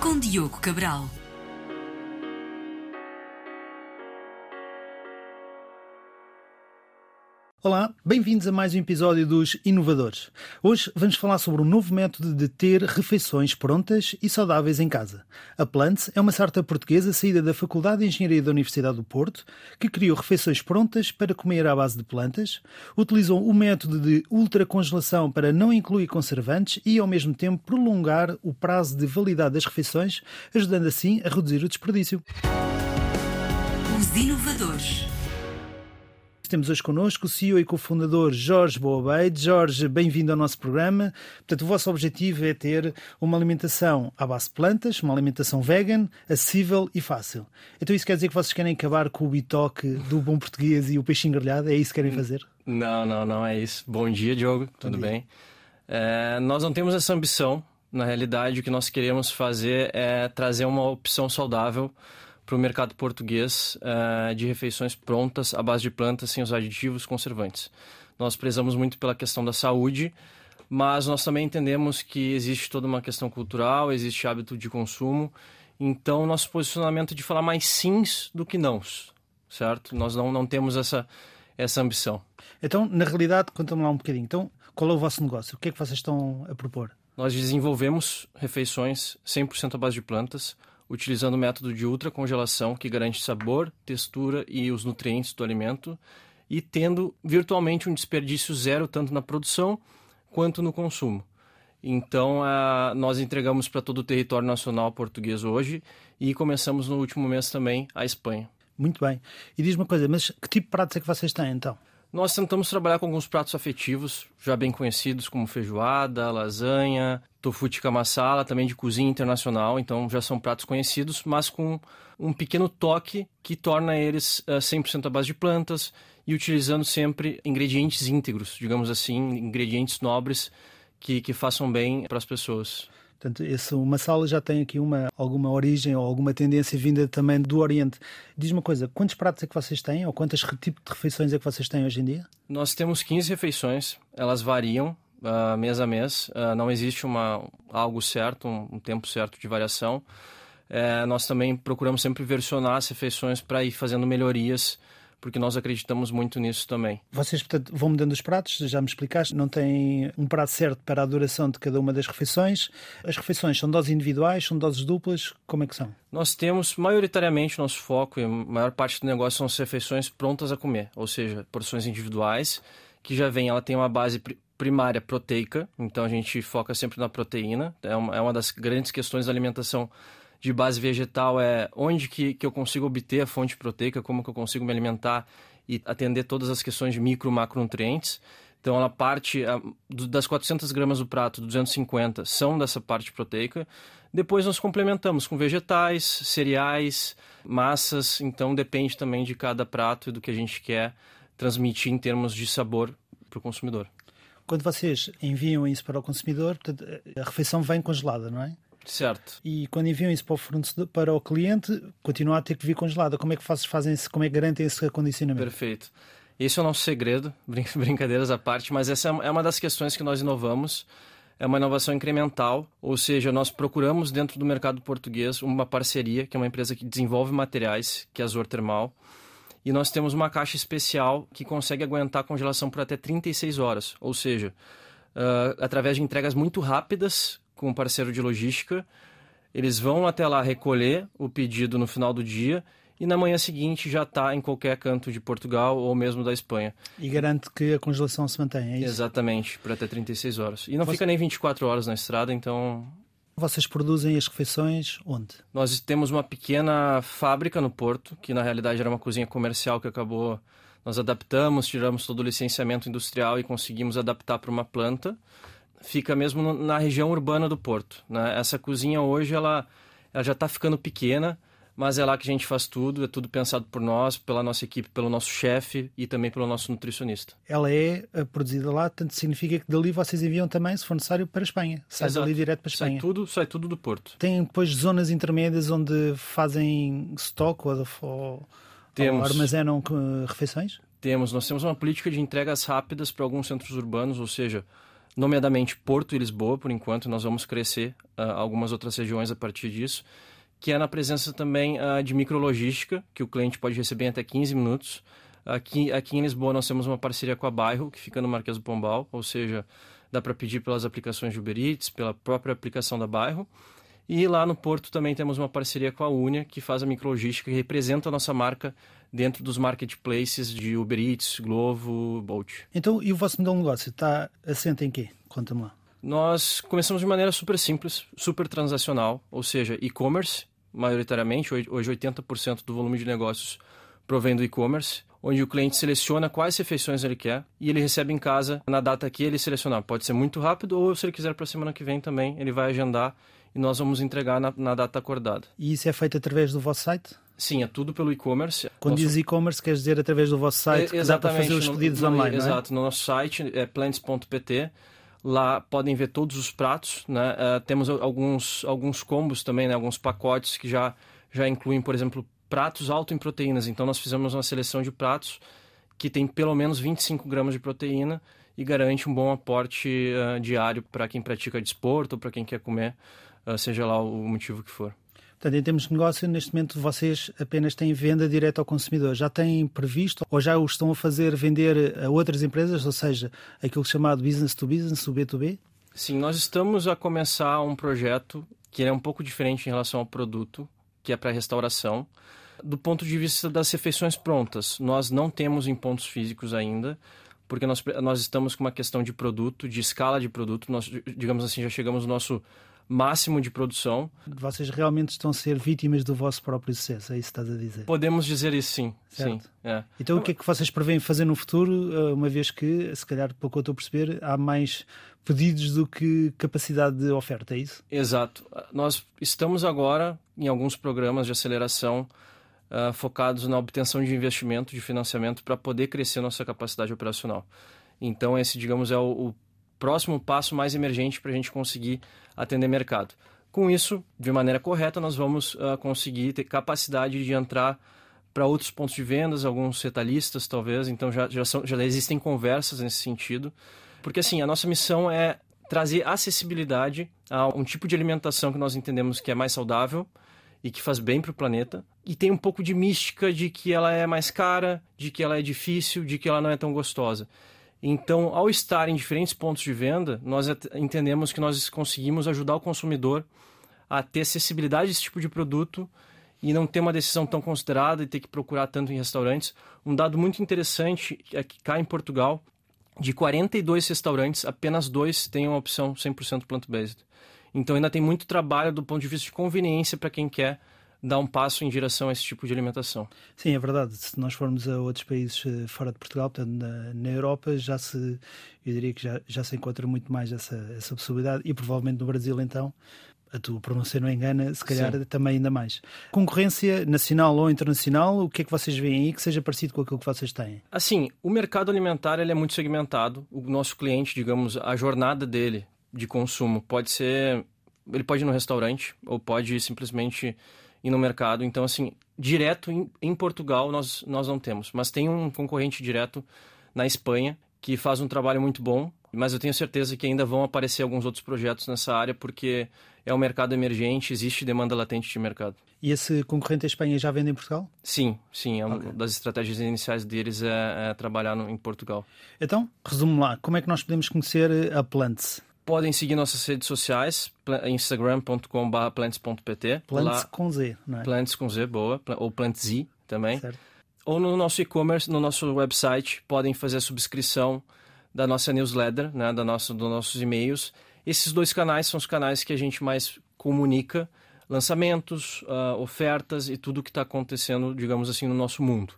Com Diogo Cabral. Olá, bem-vindos a mais um episódio dos Inovadores. Hoje vamos falar sobre um novo método de ter refeições prontas e saudáveis em casa. A Plants é uma startup portuguesa saída da Faculdade de Engenharia da Universidade do Porto, que criou refeições prontas para comer à base de plantas, utilizam o método de ultracongelação para não incluir conservantes e, ao mesmo tempo, prolongar o prazo de validade das refeições, ajudando assim a reduzir o desperdício. Os Inovadores. Temos hoje connosco o CEO e cofundador Jorge Boabeide. Jorge, bem-vindo ao nosso programa. Portanto, o vosso objetivo é ter uma alimentação à base de plantas, uma alimentação vegan, acessível e fácil. Então isso quer dizer que vocês querem acabar com o bitoque do bom português e o peixinho grelhado? É isso que querem fazer? Não, não, não é isso. Bom dia, Diogo. Bom Tudo dia. bem? É, nós não temos essa ambição. Na realidade, o que nós queremos fazer é trazer uma opção saudável para o mercado português uh, de refeições prontas à base de plantas sem os aditivos conservantes. Nós prezamos muito pela questão da saúde, mas nós também entendemos que existe toda uma questão cultural, existe hábito de consumo. Então, nosso posicionamento é de falar mais sims do que nãos, certo? Nós não, não temos essa, essa ambição. Então, na realidade, conta-me lá um bocadinho. Então, qual é o vosso negócio? O que é que vocês estão a propor? Nós desenvolvemos refeições 100% à base de plantas, utilizando o método de ultracongelação que garante sabor, textura e os nutrientes do alimento e tendo virtualmente um desperdício zero tanto na produção quanto no consumo. Então, uh, nós entregamos para todo o território nacional português hoje e começamos no último mês também a Espanha. Muito bem. E diz uma coisa, mas que tipo de pratos é que vocês têm então? Nós tentamos trabalhar com alguns pratos afetivos, já bem conhecidos, como feijoada, lasanha, tofu tikka masala, também de cozinha internacional, então já são pratos conhecidos, mas com um pequeno toque que torna eles uh, eh, 100% à base de plantas e utilizando sempre ingredientes íntegros, digamos assim, ingredientes nobres que, que façam bem para as pessoas. Portanto, esse, uma sala já tem aqui uma, alguma origem ou alguma tendência vinda também do Oriente. Diz uma coisa, quantos pratos é que vocês têm ou quantos tipos de refeições é que vocês têm hoje em dia? Nós temos 15 refeições, elas variam uh, mês a mês, uh, não existe uma, algo certo, um, um tempo certo de variação. Uh, nós também procuramos sempre versionar as refeições para ir fazendo melhorias porque nós acreditamos muito nisso também. Vocês, portanto, vão mudando os pratos, já me explicaste, não tem um prato certo para a duração de cada uma das refeições. As refeições são doses individuais, são doses duplas, como é que são? Nós temos, maioritariamente, nosso foco e a maior parte do negócio são as refeições prontas a comer, ou seja, porções individuais, que já vem, ela tem uma base primária proteica, então a gente foca sempre na proteína, é uma, é uma das grandes questões da alimentação de base vegetal é onde que, que eu consigo obter a fonte proteica, como que eu consigo me alimentar e atender todas as questões de micro e macronutrientes. Então, ela parte das 400 gramas do prato, 250 são dessa parte proteica. Depois nós complementamos com vegetais, cereais, massas. Então, depende também de cada prato e do que a gente quer transmitir em termos de sabor para o consumidor. Quando vocês enviam isso para o consumidor, a refeição vem congelada, não é? Certo. E quando enviam isso para o fornecedor, para o cliente, continua a ter que vir congelada. Como é que fazem isso? Como é que garantem esse acondicionamento? Perfeito. Esse é o nosso segredo, brincadeiras à parte, mas essa é, é uma das questões que nós inovamos. É uma inovação incremental, ou seja, nós procuramos dentro do mercado português uma parceria, que é uma empresa que desenvolve materiais, que é a Zor Termal, e nós temos uma caixa especial que consegue aguentar congelação por até 36 horas, ou seja, uh, através de entregas muito rápidas, com um parceiro de logística. Eles vão até lá recolher o pedido no final do dia e na manhã seguinte já está em qualquer canto de Portugal ou mesmo da Espanha. E garante que a congelação se mantém, é isso? Exatamente, por até 36 horas. E não Você... fica nem 24 horas na estrada, então. Vocês produzem as refeições onde? Nós temos uma pequena fábrica no Porto, que na realidade era uma cozinha comercial que acabou. Nós adaptamos, tiramos todo o licenciamento industrial e conseguimos adaptar para uma planta fica mesmo na região urbana do Porto. Né? Essa cozinha hoje ela, ela já está ficando pequena, mas é lá que a gente faz tudo, é tudo pensado por nós, pela nossa equipe, pelo nosso chefe e também pelo nosso nutricionista. Ela é eh, produzida lá, tanto significa que dali vocês enviam também, se for necessário, para a Espanha. Sai Exato. dali direto para a Espanha. Sai tudo, sai tudo do Porto. Tem depois zonas intermédias onde fazem estoque ou, ou, ou armazenam refeições? Temos, nós temos uma política de entregas rápidas para alguns centros urbanos, ou seja, nomeadamente Porto e Lisboa, por enquanto, nós vamos crescer uh, algumas outras regiões a partir disso, que é na presença também uh, de micrologística, que o cliente pode receber em até 15 minutos. Aqui, aqui em Lisboa nós temos uma parceria com a Bairro, que fica no Marquês do Pombal, ou seja, dá para pedir pelas aplicações de Uber Eats, pela própria aplicação da Bairro. E lá no Porto também temos uma parceria com a Unia, que faz a micrologística e representa a nossa marca dentro dos marketplaces de Uber Eats, Glovo, Bolt. Então, e o vosso modelo de negócio está assente em quê? Conta-me lá. Nós começamos de maneira super simples, super transacional, ou seja, e-commerce, maioritariamente, hoje 80% do volume de negócios provém do e-commerce, onde o cliente seleciona quais refeições ele quer e ele recebe em casa na data que ele selecionar. Pode ser muito rápido ou se ele quiser para a semana que vem também, ele vai agendar e nós vamos entregar na, na data acordada. E isso é feito através do vosso site? Sim, é tudo pelo e-commerce. Quando nosso... diz e-commerce, quer dizer através do vosso site, é, que dá para fazer os pedidos no, no, online, Exato, é? no nosso site é plants.pt. Lá podem ver todos os pratos, né? Uh, temos alguns, alguns combos também, né? alguns pacotes que já, já incluem, por exemplo, pratos alto em proteínas. Então, nós fizemos uma seleção de pratos que tem pelo menos 25 gramas de proteína e garante um bom aporte uh, diário para quem pratica desporto ou para quem quer comer, uh, seja lá o motivo que for. Portanto, em termos de negócio, neste momento vocês apenas têm venda direta ao consumidor. Já têm previsto ou já o estão a fazer vender a outras empresas, ou seja, aquilo chamado business to business, o B2B? Sim, nós estamos a começar um projeto que é um pouco diferente em relação ao produto, que é para restauração. Do ponto de vista das refeições prontas, nós não temos em pontos físicos ainda, porque nós, nós estamos com uma questão de produto, de escala de produto. Nós, digamos assim, já chegamos no nosso máximo de produção. Vocês realmente estão a ser vítimas do vosso próprio sucesso, é isso que estás a dizer? Podemos dizer isso sim. Certo. sim é. Então o que é que vocês prevêem fazer no futuro, eh, uma vez que, se calhar, que eu estou a perceber, há mais pedidos do que capacidade de oferta, é isso? Exato. Nós estamos agora em alguns programas de aceleração uh, focados na obtenção de investimento, de financiamento, para poder crescer nossa capacidade operacional. Então esse, digamos, é o, o próximo passo mais emergente para a gente conseguir atender mercado. Com isso, de maneira correta, nós vamos uh, conseguir ter capacidade de entrar para outros pontos de vendas, alguns retalhistas talvez, então já, já, são, já existem conversas nesse sentido. Porque assim, a nossa missão é trazer acessibilidade a um tipo de alimentação que nós entendemos que é mais saudável e que faz bem para o planeta. E tem um pouco de mística de que ela é mais cara, de que ela é difícil, de que ela não é tão gostosa. Então, ao estar em diferentes pontos de venda, nós entendemos que nós conseguimos ajudar o consumidor a ter acessibilidade a esse tipo de produto e não ter uma decisão tão considerada e ter que procurar tanto em restaurantes. Um dado muito interessante é que cá em Portugal, de 42 restaurantes, apenas dois têm uma opção 100% plant-based. Então ainda tem muito trabalho do ponto de vista de conveniência para quem quer dar um passo em direção a esse tipo de alimentação. Sim, é verdade. Se nós formos a outros países eh, fora de Portugal, portanto, na, na Europa, já se, eu diria que já, já se encontra muito mais essa, essa possibilidade e provavelmente no Brasil, então, a tua pronúncia não engana, se calhar Sim. também ainda mais. Concorrência nacional ou internacional, o que é que vocês veem aí que seja parecido com aquilo que vocês têm? Assim, o mercado alimentar ele é muito segmentado. O nosso cliente, digamos, a jornada dele de consumo pode ser. Ele pode ir no restaurante ou pode simplesmente ir no mercado. Então, assim, direto em, em, Portugal nós, nós não temos. Mas tem um concorrente direto na Espanha que faz um trabalho muito bom. Mas eu tenho certeza que ainda vão aparecer alguns outros projetos nessa área porque é um mercado emergente, existe demanda latente de mercado. E esse concorrente da Espanha já vende em Portugal? Sim, sim. É okay. Uma das estratégias iniciais deles é, é trabalhar no, em Portugal. Então, resumo lá. Como é que nós podemos conhecer a Plants? Podem seguir nossas redes sociais, instagram.com.br plants.pt. Plants com Z, não é? Plants com Z, boa. Ou Plantz também. Certo. Ou no nosso e-commerce, no nosso website, podem fazer a subscrição da nossa newsletter, né, da nossa, dos nossos e-mails. Esses dois canais são os canais que a gente mais comunica lançamentos, uh, ofertas e tudo o que está acontecendo, digamos assim, no nosso mundo.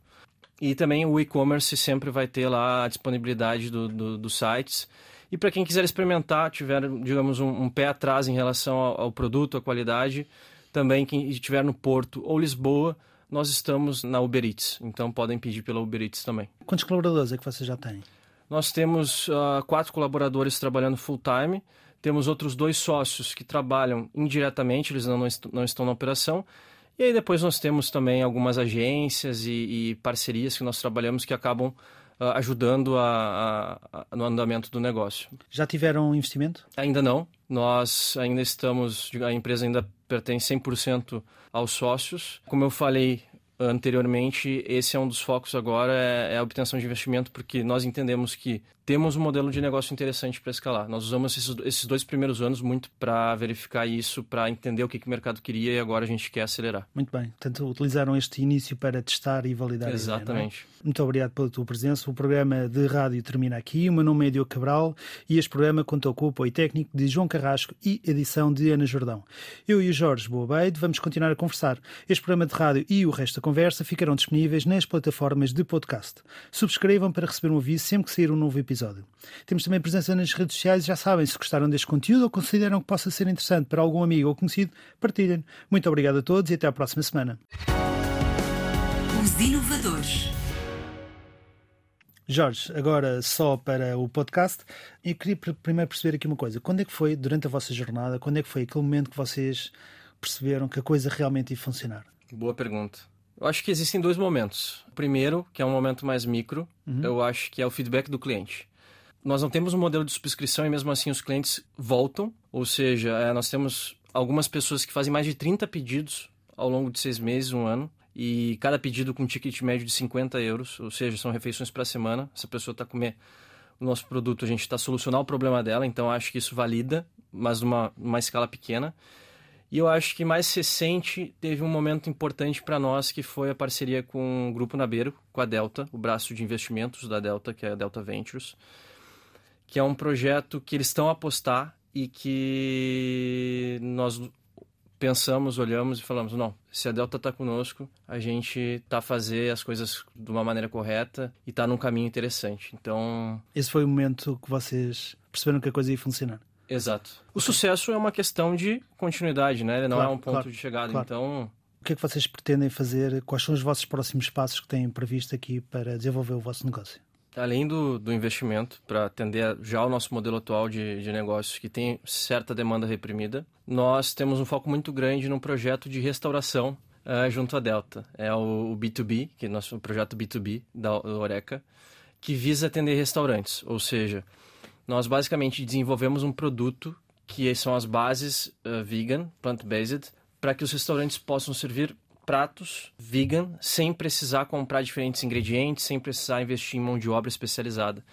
E também o e-commerce sempre vai ter lá a disponibilidade do, do, dos sites e para quem quiser experimentar, tiver, digamos, um, um pé atrás em relação ao, ao, produto, à qualidade, também quem estiver no Porto ou Lisboa, nós estamos na Uber Eats, então podem pedir pela Uber Eats também. Quantos colaboradores é que você já tem? Nós temos uh, quatro colaboradores trabalhando full time, temos outros dois sócios que trabalham indiretamente, eles não, não, est não estão na operação, e aí depois nós temos também algumas agências e, e parcerias que nós trabalhamos que acabam uh, ajudando a, a, a, no andamento do negócio. Já tiveram investimento? Ainda não. Nós ainda estamos, a empresa ainda pertence 100% aos sócios. Como eu falei anteriormente, esse é um dos focos agora, é, é a obtenção de investimento, porque nós entendemos que temos um modelo de negócio interessante para escalar. Nós usamos esses, esses, dois primeiros anos muito para verificar isso, para entender o que, que, o mercado queria e agora a gente quer acelerar. Muito bem. Portanto, utilizaram este início para testar e validar é? Exatamente. Ideia, é? Muito obrigado pela tua presença. O programa de rádio termina aqui. O meu nome é Diogo Cabral e este programa contou com o apoio técnico de João Carrasco e edição de Ana Jordão. Eu e o Jorge Boabeide vamos continuar a conversar. Este programa de rádio e o resto da conversa ficarão disponíveis nas plataformas de podcast. Subscrevam para receber um aviso sempre que sair um novo episódio. Temos também presença nas redes sociais, já sabem, se gostaram deste conteúdo ou consideram que possa ser interessante para algum amigo ou conhecido, partilhem. Muito obrigado a todos e até à próxima semana. Os inovadores. Jorge, agora só para o podcast, eu queria primeiro perceber aqui uma coisa. Quando é que foi, durante a vossa jornada, quando é que foi aquele momento que vocês perceberam que a coisa realmente ia funcionar? Boa pergunta. Eu acho que existem dois momentos. O primeiro, que é um momento mais micro, uhum. eu acho que é o feedback do cliente. Nós não temos um modelo de subscrição e mesmo assim os clientes voltam, ou seja, é, nós temos algumas pessoas que fazem mais de 30 pedidos ao longo de seis meses, um ano, e cada pedido com um ticket médio de 50 euros, ou seja, são refeições para semana. Se a pessoa está comer o nosso produto, a gente está solucionando o problema dela, então acho que isso valida, mas numa, numa escala pequena. E eu acho que mais recente teve um momento importante para nós que foi a parceria com o Grupo Nabeiro, com a Delta, o braço de investimentos da Delta, que é a Delta Ventures que é um projeto que eles estão a apostar e que nós pensamos, olhamos e falamos, não, se a Delta está conosco, a gente está a fazer as coisas de uma maneira correta e está num caminho interessante. Então... Esse foi o momento que vocês perceberam que a coisa ia funcionar. Exato. O sucesso é uma questão de continuidade, né? Ele não claro, é um ponto claro, de chegada. Claro. Então... O que é que vocês pretendem fazer? Quais são os vossos próximos passos que têm previsto aqui para desenvolver o vosso negócio? além do, do investimento para atender já o nosso modelo atual de, de negócios que tem certa demanda reprimida, nós temos um foco muito grande no projeto de restauração uh, junto à Delta. É o, o, B2B, que é o nosso projeto B2B da Oreca, que visa atender restaurantes. Ou seja, nós basicamente desenvolvemos um produto que são as bases uh, vegan, plant-based, para que os restaurantes possam servir pratos vegan sem precisar comprar diferentes ingredientes, sem precisar investir em mão de obra especializada.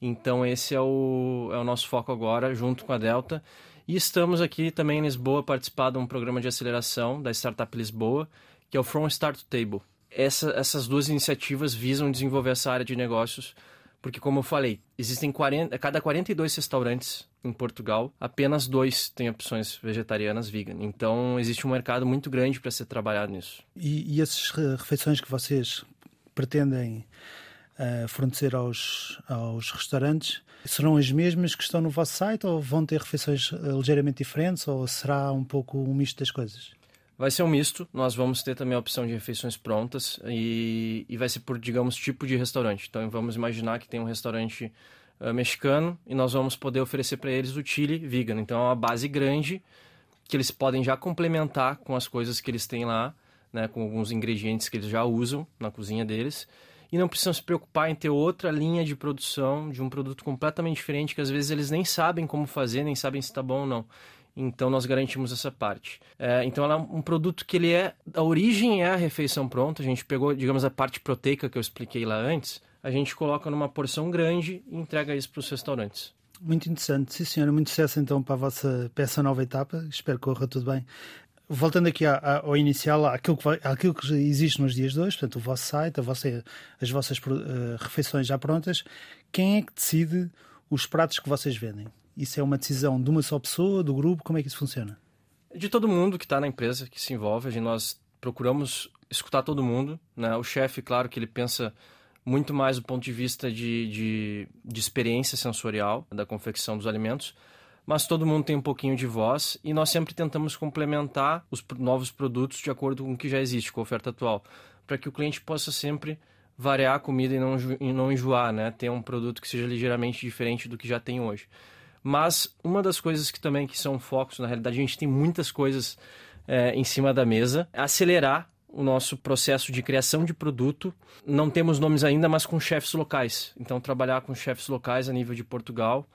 Então esse é o, é o nosso foco agora, junto com a Delta. E estamos aqui também em Lisboa participar de um programa de aceleração da Startup Lisboa, que é o From Start to Table. Essa, essas duas iniciativas visam desenvolver essa área de negócios porque, como eu falei, existem 40, a cada 42 restaurantes em Portugal, apenas dois têm opções vegetarianas vegan. Então, existe um mercado muito grande para ser trabalhado nisso. E, e essas refeições que vocês pretendem uh, fornecer aos, aos restaurantes serão as mesmas que estão no vosso site ou vão ter refeições uh, ligeiramente diferentes ou será um pouco um misto das coisas? Vai ser um misto. Nós vamos ter também a opção de refeições prontas e, e vai ser por, digamos, tipo de restaurante. Então, vamos imaginar que tem um restaurante uh, mexicano e nós vamos poder oferecer para eles o chili vegan. Então, é uma base grande que eles podem já complementar com as coisas que eles têm lá, né, com alguns ingredientes que eles já usam na cozinha deles. E não precisam se preocupar em ter outra linha de produção de um produto completamente diferente que às vezes eles nem sabem como fazer, nem sabem se está bom ou não. Então nós garantimos essa parte. É, então ela é um produto que ele é a origem é a refeição pronta. A gente pegou, digamos, a parte proteica que eu expliquei lá antes. A gente coloca numa porção grande e entrega isso para os restaurantes. Muito interessante, sim senhora. Muito sucesso então para a vossa peça nova etapa. Espero que corra tudo bem. Voltando aqui ao inicial, àquilo que, vai, àquilo que existe nos dias de hoje, portanto, o vosso site, vossa, as vossas uh, refeições já prontas, quem é que decide os pratos que vocês vendem? Isso é uma decisão de uma só pessoa, do grupo? Como é que isso funciona? De todo mundo que está na empresa, que se envolve. Nós procuramos escutar todo mundo. Né? O chefe, claro que ele pensa muito mais do ponto de vista de, de, de, experiência sensorial da confecção dos alimentos, mas todo mundo tem um pouquinho de voz e nós sempre tentamos complementar os novos produtos de acordo com o que já existe, com a oferta atual, para que o cliente possa sempre variar a comida e não, e não enjoar, né? ter um produto que seja ligeiramente diferente do que já tem hoje. Mas uma das coisas que também que são focos, na realidade a gente tem muitas coisas é, em cima da mesa, é acelerar o nosso processo de criação de produto. Não temos nomes ainda, mas com chefes locais. Então, trabalhar com chefes locais a nível de Portugal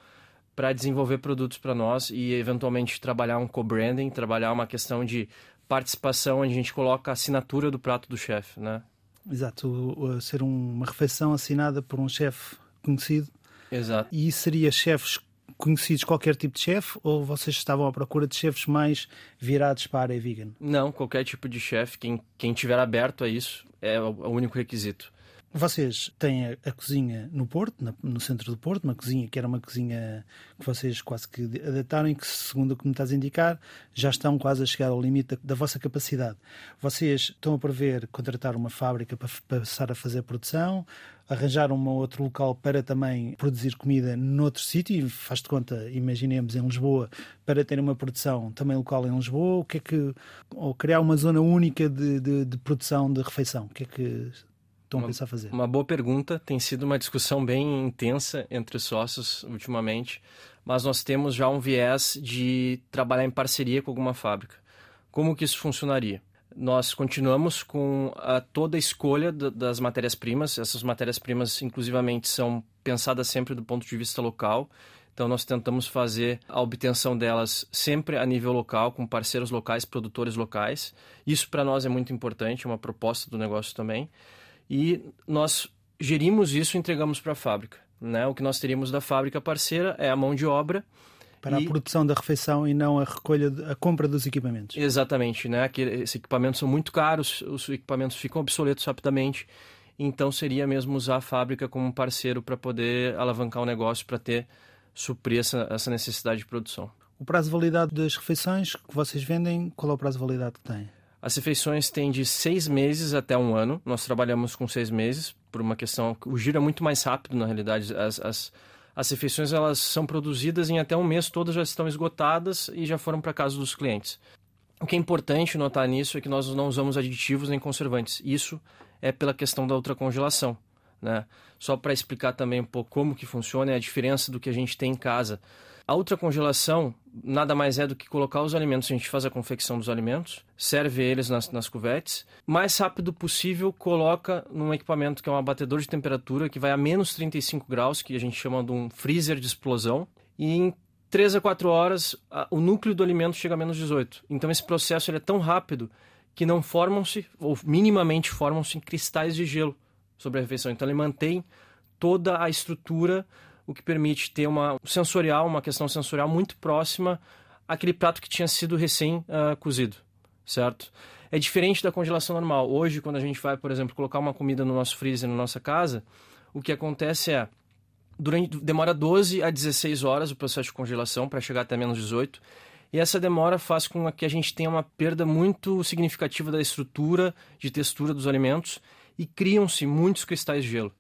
para desenvolver produtos para nós e, eventualmente, trabalhar um co-branding, trabalhar uma questão de participação, onde a gente coloca a assinatura do prato do chefe, né? Exato, ser uma refeição assinada por um chefe conhecido. Exato. E seria chefes conhecidos qualquer tipo de chefe ou vocês estavam à procura de chefes mais virados para a área vegan? Não, qualquer tipo de chefe, quem, quem tiver aberto a isso é o, o único requisito. Vocês têm a, a cozinha no Porto, na, no centro do Porto, uma cozinha que era uma cozinha que vocês quase que adaptaram e que, segundo o que me estás a indicar, já estão quase a chegar ao limite da, da vossa capacidade. Vocês estão a prever contratar uma fábrica para, para passar a fazer produção, arranjar um outro local para também produzir comida noutro sítio, faz-te conta, imaginemos em Lisboa, para ter uma produção também local em Lisboa, o que é que ou criar uma zona única de, de, de produção de refeição, o que é que estão uma, a pensar fazer? Uma boa pergunta. Tem sido uma discussão bem intensa entre os sócios ultimamente, mas nós temos já um viés de trabalhar em parceria com alguma fábrica. Como que isso funcionaria? Nós continuamos com a, toda a escolha das matérias-primas. Essas matérias-primas, inclusivamente, são pensadas sempre do ponto de vista local. Então, nós tentamos fazer a obtenção delas sempre a nível local, com parceiros locais, produtores locais. Isso, para nós, é muito importante, é uma proposta do negócio também e nós gerimos isso e entregamos para a fábrica. Né? O que nós teríamos da fábrica parceira é a mão de obra para e... a produção da refeição e não a recolha, a compra dos equipamentos. Exatamente, né? Que esses equipamentos são muito caros, os equipamentos ficam obsoletos rapidamente, então seria mesmo usar a fábrica como parceiro para poder alavancar o negócio, para ter suprir essa, essa necessidade de produção. O prazo de validade das refeições que vocês vendem, qual é o prazo de validade que tem? As refeições têm de seis meses até um ano. Nós trabalhamos com seis meses por uma questão. O giro é muito mais rápido, na realidade. As, as, as refeições elas são produzidas em até um mês, todas já estão esgotadas e já foram para casa dos clientes. O que é importante notar nisso é que nós não usamos aditivos nem conservantes. Isso é pela questão da ultracongelação. Né? Só para explicar também um pouco como que funciona e a diferença do que a gente tem em casa. A ultracongelação nada mais é do que colocar os alimentos, a gente faz a confecção dos alimentos, serve eles nas, nas cuvetes, mais rápido possível coloca num equipamento que é um abatedor de temperatura que vai a menos 35 graus, que a gente chama de um freezer de explosão, e em 3 a 4 horas a, o núcleo do alimento chega a menos 18. Então esse processo ele é tão rápido que não formam-se, ou minimamente formam-se cristais de gelo sobre a refeição. Então ele mantém toda a estrutura o que permite ter uma sensorial, uma questão sensorial muito próxima àquele prato que tinha sido recém uh, cozido, certo? É diferente da congelação normal. Hoje, quando a gente vai, por exemplo, colocar uma comida no nosso freezer, na nossa casa, o que acontece é durante demora 12 a 16 horas o processo de congelação para chegar até menos 18. E essa demora faz com que a gente tenha uma perda muito significativa da estrutura, de textura dos alimentos e criam-se muitos cristais de gelo.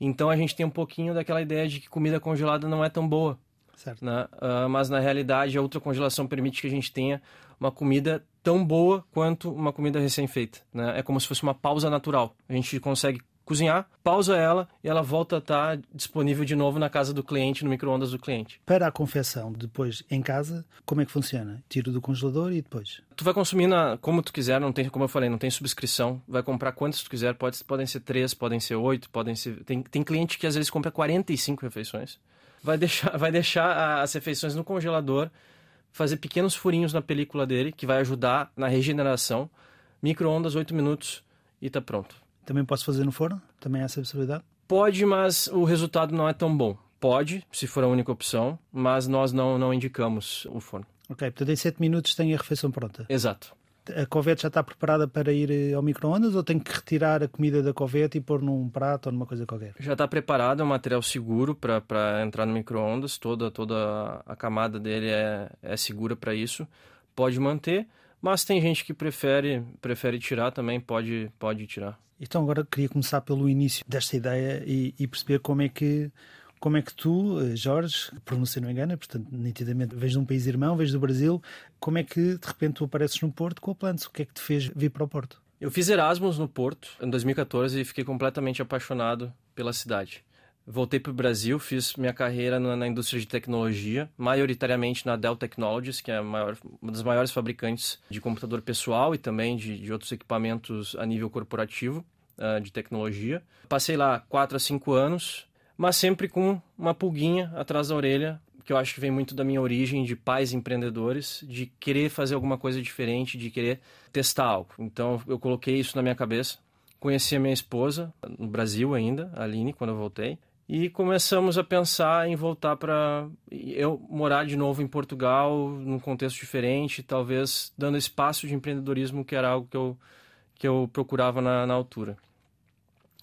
Então a gente tem um pouquinho daquela ideia de que comida congelada não é tão boa. Certo. Né? Uh, mas na realidade a ultracongelação permite que a gente tenha uma comida tão boa quanto uma comida recém-feita. Né? É como se fosse uma pausa natural. A gente consegue cozinhar, pausa ela e ela volta a estar disponível de novo na casa do cliente, no micro-ondas do cliente. Para a confecção depois em casa, como é que funciona? Tiro do congelador e depois? Tu vai consumir na, como tu quiser, não tem, como eu falei, não tem subscrição. Vai comprar quantos tu quiser, pode, podem ser três, podem ser oito, podem ser. Tem, tem cliente que às vezes compra 45 refeições. Vai deixar, vai deixar as refeições no congelador, fazer pequenos furinhos na película dele, que vai ajudar na regeneração. Micro-ondas, 8 minutos e tá pronto. Também posso fazer no forno? Também há essa possibilidade? Pode, mas o resultado não é tão bom. Pode, se for a única opção, mas nós não, não indicamos o forno. Ok, portanto em 7 minutos tem a refeição pronta. Exato. A covete já está preparada para ir eh, ao micro-ondas ou tem que retirar a comida da covete e pôr num prato ou numa coisa qualquer? Já está preparado, é um material seguro para entrar no micro-ondas, toda, toda a camada dele é, é segura para isso. Pode manter, mas tem gente que prefere, prefere tirar também, pode, pode tirar. Então agora queria começar pelo início desta ideia e, e perceber como é que como é que tu, eh, Jorge, pronúncia não engana, portanto, nitidamente vens de um país irmão, vens do Brasil, como é que de repente tu apareces no Porto com a Plants? O que é que te fez vir para o Porto? Eu fiz Erasmus no Porto em 2014 e fiquei completamente apaixonado pela cidade. Voltei para o Brasil, fiz minha carreira na, na, indústria de tecnologia, maioritariamente na Dell Technologies, que é maior, uma das maiores fabricantes de computador pessoal e também de, de outros equipamentos a nível corporativo uh, de tecnologia. Passei lá quatro a cinco anos, mas sempre com uma pulguinha atrás da orelha, que eu acho que vem muito da minha origem de pais empreendedores, de querer fazer alguma coisa diferente, de querer testar algo. Então eu coloquei isso na minha cabeça. Conheci a minha esposa no Brasil ainda, a Aline, quando eu voltei. E começamos a pensar em voltar para eu morar de novo em Portugal, num contexto diferente, talvez dando espaço de empreendedorismo, que era algo que eu, que eu procurava na, na altura.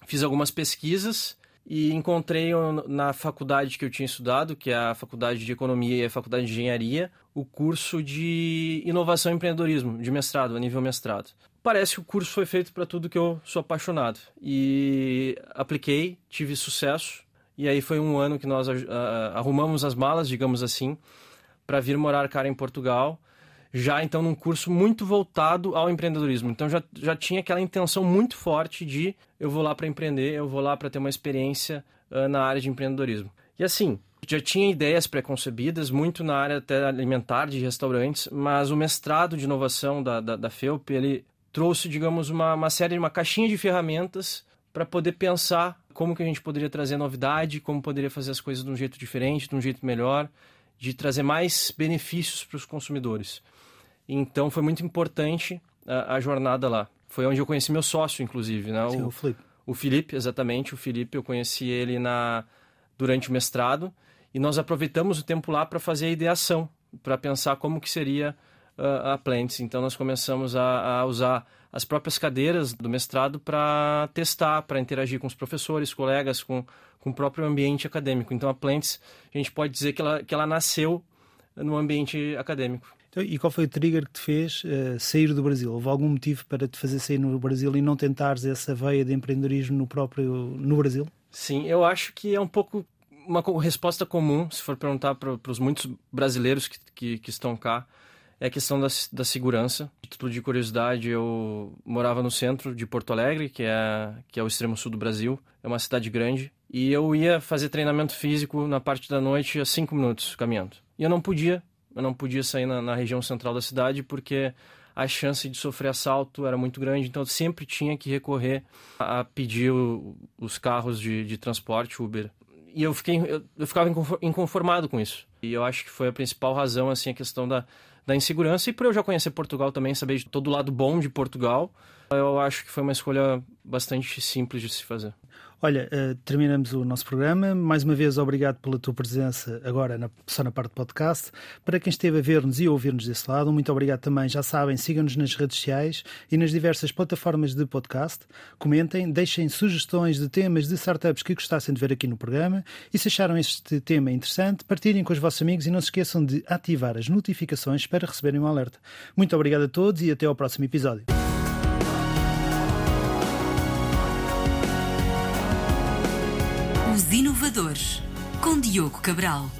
Fiz algumas pesquisas e encontrei na faculdade que eu tinha estudado, que é a Faculdade de Economia e a Faculdade de Engenharia, o curso de Inovação e Empreendedorismo, de mestrado, a nível mestrado. Parece que o curso foi feito para tudo que eu sou apaixonado. E apliquei, tive sucesso, e aí foi um ano que nós arrumamos as malas, digamos assim, para vir morar cara em Portugal já então num curso muito voltado ao empreendedorismo. Então já, já tinha aquela intenção muito forte de eu vou lá para empreender, eu vou lá para ter uma experiência uh, na área de empreendedorismo. E assim, já tinha ideias preconcebidas, muito na área até alimentar, de restaurantes, mas o mestrado de inovação da, da, da FEUP, ele trouxe, digamos, uma, uma série, uma caixinha de ferramentas para poder pensar como que a gente poderia trazer novidade, como poderia fazer as coisas de um jeito diferente, de um jeito melhor, de trazer mais benefícios para os consumidores. Então foi muito importante a, a, jornada lá. Foi onde eu conheci meu sócio, inclusive, né? Sim, o, o Felipe. O Felipe, exatamente. O Felipe, eu conheci ele na durante o mestrado e nós aproveitamos o tempo lá para fazer a ideação, para pensar como que seria uh, a Plants. Então nós começamos a, a usar as próprias cadeiras do mestrado para testar, para interagir com os professores, colegas, com, com o próprio ambiente acadêmico. Então a Plants, a gente pode dizer que ela, que ela nasceu no ambiente acadêmico. Então, e qual foi o trigger que te fez uh, sair do Brasil? Houve algum motivo para te fazer sair no Brasil e não tentares essa veia de empreendedorismo no próprio no Brasil? Sim, eu acho que é um pouco uma resposta comum, se for perguntar para os muitos brasileiros que, que, que, estão cá, é a questão da, da segurança. Título de curiosidade, eu morava no centro de Porto Alegre, que é, que é o extremo sul do Brasil. É uma cidade grande. E eu ia fazer treinamento físico na parte da noite a cinco minutos caminhando. E eu não podia eu não podia sair na, na região central da cidade porque a chance de sofrer assalto era muito grande, então eu sempre tinha que recorrer a pedir o, os carros de, de transporte Uber. E eu fiquei eu, eu ficava inconformado com isso. E eu acho que foi a principal razão assim a questão da da insegurança e por eu já conhecer Portugal também, saber de todo lado bom de Portugal, eu acho que foi uma escolha bastante simples de se fazer. Olha, uh, terminamos o nosso programa. Mais uma vez, obrigado pela tua presença agora na, só na parte do podcast. Para quem esteve a ver-nos e ouvir-nos desse lado, muito obrigado também. Já sabem, sigam-nos nas redes sociais e nas diversas plataformas de podcast. Comentem, deixem sugestões de temas de startups que gostassem de ver aqui no programa. E se acharam este tema interessante, partilhem com os vossos amigos e não se esqueçam de ativar as notificações para receberem um alerta. Muito obrigado a todos e até ao próximo episódio. Inovadores, com Diogo Cabral.